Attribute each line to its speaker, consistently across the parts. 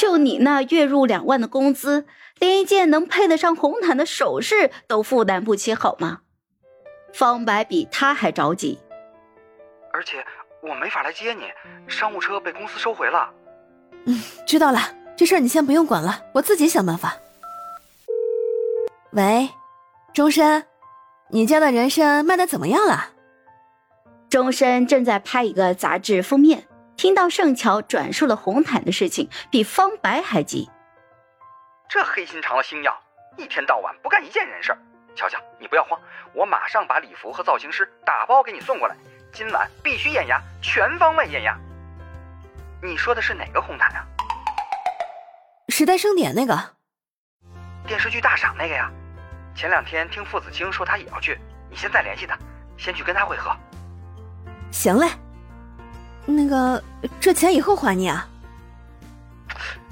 Speaker 1: 就你那月入两万的工资，连一件能配得上红毯的首饰都负担不起，好吗？方白比他还着急。
Speaker 2: 而且我没法来接你，商务车被公司收回了。
Speaker 3: 嗯，知道了，这事儿你先不用管了，我自己想办法。喂，钟深，你家的人参卖的怎么样了？
Speaker 1: 钟深正在拍一个杂志封面，听到盛乔转述了红毯的事情，比方白还急。
Speaker 2: 这黑心肠的星耀，一天到晚不干一件人事儿。乔乔，你不要慌，我马上把礼服和造型师打包给你送过来。今晚必须艳压，全方位艳压。你说的是哪个红毯啊？
Speaker 3: 时代盛典那个，
Speaker 2: 电视剧大赏那个呀。前两天听傅子清说他也要去，你现在联系他，先去跟他会合。
Speaker 3: 行嘞，那个这钱以后还你啊。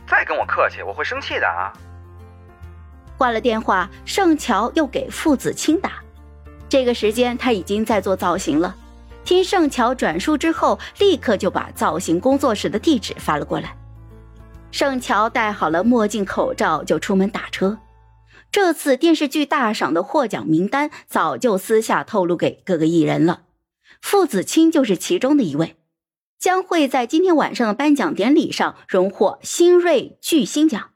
Speaker 2: 再跟我客气，我会生气的啊。
Speaker 1: 挂了电话，盛乔又给傅子清打。这个时间他已经在做造型了。听盛乔转述之后，立刻就把造型工作室的地址发了过来。盛乔戴好了墨镜、口罩，就出门打车。这次电视剧大赏的获奖名单早就私下透露给各个艺人了。傅子清就是其中的一位，将会在今天晚上的颁奖典礼上荣获新锐巨星奖。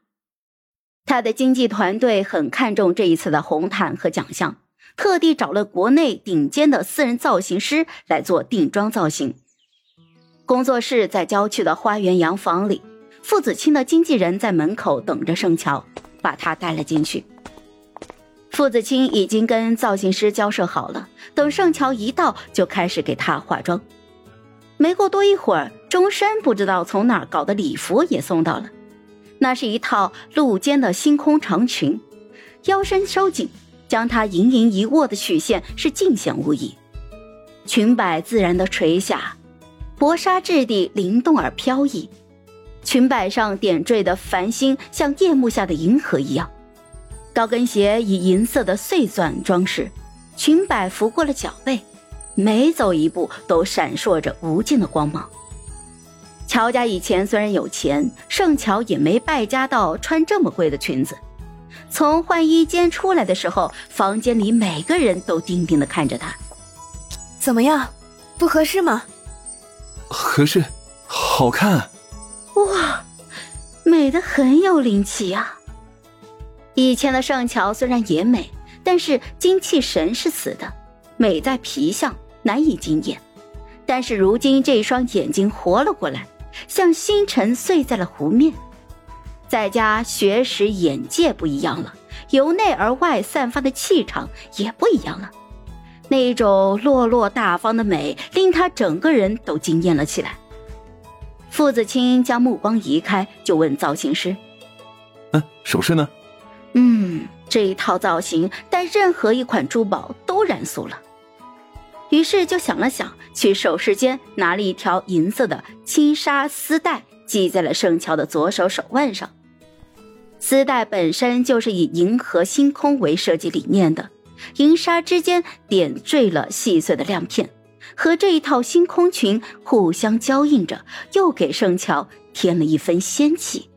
Speaker 1: 他的经纪团队很看重这一次的红毯和奖项，特地找了国内顶尖的私人造型师来做定妆造型。工作室在郊区的花园洋房里，傅子清的经纪人在门口等着盛乔，把他带了进去。傅子清已经跟造型师交涉好了，等盛乔一到，就开始给他化妆。没过多一会儿，钟山不知道从哪儿搞的礼服也送到了，那是一套露肩的星空长裙，腰身收紧，将她盈盈一握的曲线是尽显无疑。裙摆自然的垂下，薄纱质地灵动而飘逸，裙摆上点缀的繁星像夜幕下的银河一样。高跟鞋以银色的碎钻装饰，裙摆拂过了脚背，每走一步都闪烁着无尽的光芒。乔家以前虽然有钱，盛乔也没败家到穿这么贵的裙子。从换衣间出来的时候，房间里每个人都定定的看着他。
Speaker 3: 怎么样，不合适吗？
Speaker 4: 合适，好看。
Speaker 1: 哇，美的很有灵气啊。以前的盛乔虽然也美，但是精气神是死的，美在皮相，难以惊艳。但是如今这双眼睛活了过来，像星辰碎在了湖面。在家学识眼界不一样了，由内而外散发的气场也不一样了。那种落落大方的美，令他整个人都惊艳了起来。傅子清将目光移开，就问造型师：“
Speaker 4: 嗯，首饰呢？”
Speaker 1: 嗯，这一套造型带任何一款珠宝都染俗了。于是就想了想，去首饰间拿了一条银色的轻纱丝带，系在了盛乔的左手手腕上。丝带本身就是以银河星空为设计理念的，银纱之间点缀了细碎的亮片，和这一套星空裙互相交映着，又给盛乔添了一分仙气。